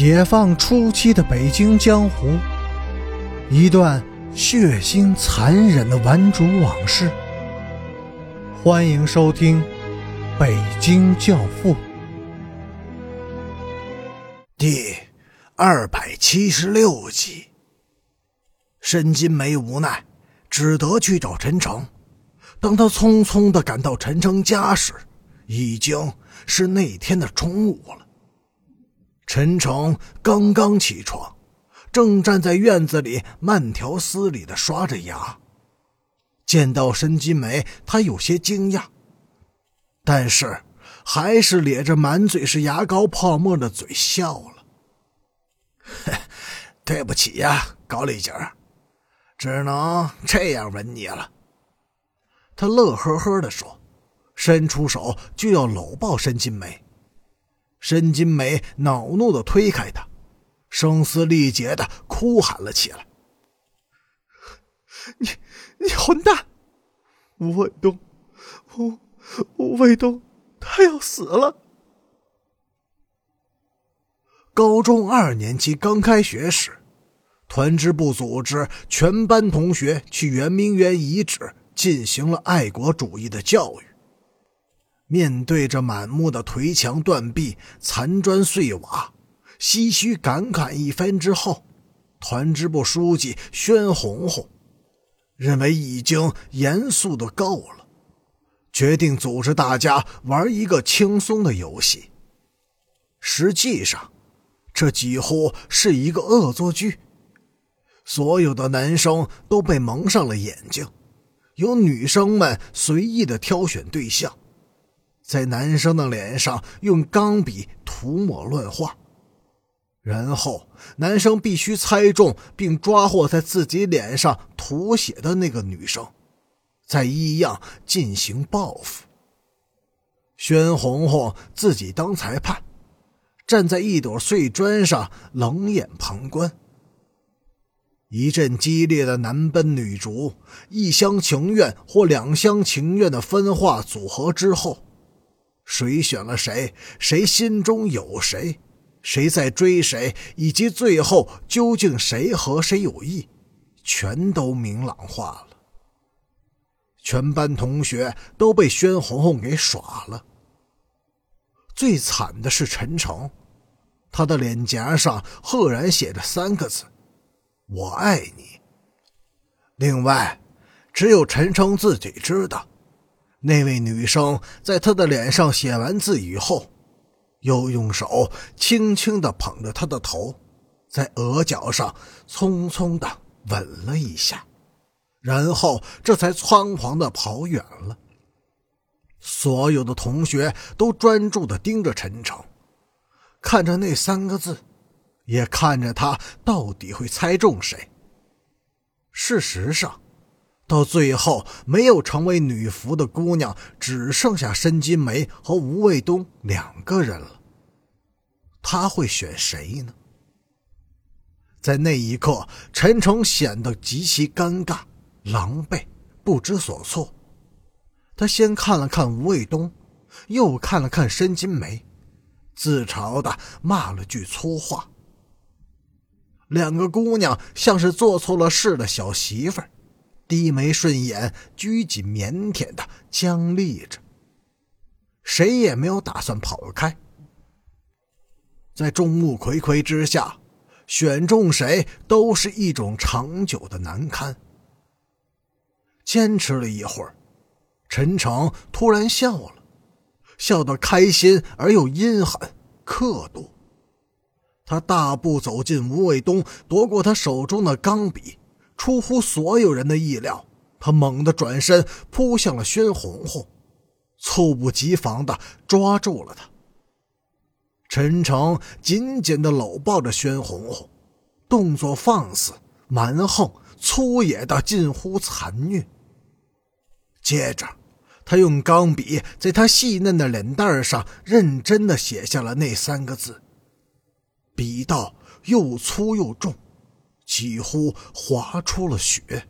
解放初期的北京江湖，一段血腥残忍的顽主往事。欢迎收听《北京教父》第二百七十六集。申金梅无奈，只得去找陈诚。当他匆匆的赶到陈诚家时，已经是那天的中午了。陈诚刚刚起床，正站在院子里慢条斯理的刷着牙。见到申金梅，他有些惊讶，但是还是咧着满嘴是牙膏泡沫的嘴笑了。对不起呀，高丽姐，只能这样吻你了。他乐呵呵的说，伸出手就要搂抱申金梅。申金梅恼怒的推开他，声嘶力竭的哭喊了起来：“你，你混蛋！吴卫东，吴吴卫东，他要死了！”高中二年级刚开学时，团支部组织全班同学去圆明园遗址进行了爱国主义的教育。面对着满目的颓墙断壁、残砖碎瓦，唏嘘感慨一番之后，团支部书记宣红红认为已经严肃的够了，决定组织大家玩一个轻松的游戏。实际上，这几乎是一个恶作剧。所有的男生都被蒙上了眼睛，由女生们随意的挑选对象。在男生的脸上用钢笔涂抹乱画，然后男生必须猜中并抓获在自己脸上涂写的那个女生，再一样进行报复。宣红红自己当裁判，站在一朵碎砖上冷眼旁观。一阵激烈的男奔女逐、一厢情愿或两厢情愿的分化组合之后。谁选了谁？谁心中有谁？谁在追谁？以及最后究竟谁和谁有意，全都明朗化了。全班同学都被宣红红给耍了。最惨的是陈诚，他的脸颊上赫然写着三个字：“我爱你。”另外，只有陈诚自己知道。那位女生在他的脸上写完字以后，又用手轻轻地捧着他的头，在额角上匆匆地吻了一下，然后这才仓皇地跑远了。所有的同学都专注地盯着陈诚，看着那三个字，也看着他到底会猜中谁。事实上。到最后，没有成为女仆的姑娘只剩下申金梅和吴卫东两个人了。他会选谁呢？在那一刻，陈诚显得极其尴尬、狼狈、不知所措。他先看了看吴卫东，又看了看申金梅，自嘲的骂了句粗话。两个姑娘像是做错了事的小媳妇儿。低眉顺眼，拘谨腼腆的僵立着，谁也没有打算跑开。在众目睽睽之下，选中谁都是一种长久的难堪。坚持了一会儿，陈诚突然笑了，笑得开心而又阴狠、刻度。他大步走进吴卫东，夺过他手中的钢笔。出乎所有人的意料，他猛地转身扑向了宣红红，猝不及防地抓住了他。陈诚紧紧地搂抱着宣红红，动作放肆、蛮横、粗野的近乎残虐。接着，他用钢笔在他细嫩的脸蛋上认真地写下了那三个字，笔道又粗又重。几乎划出了血。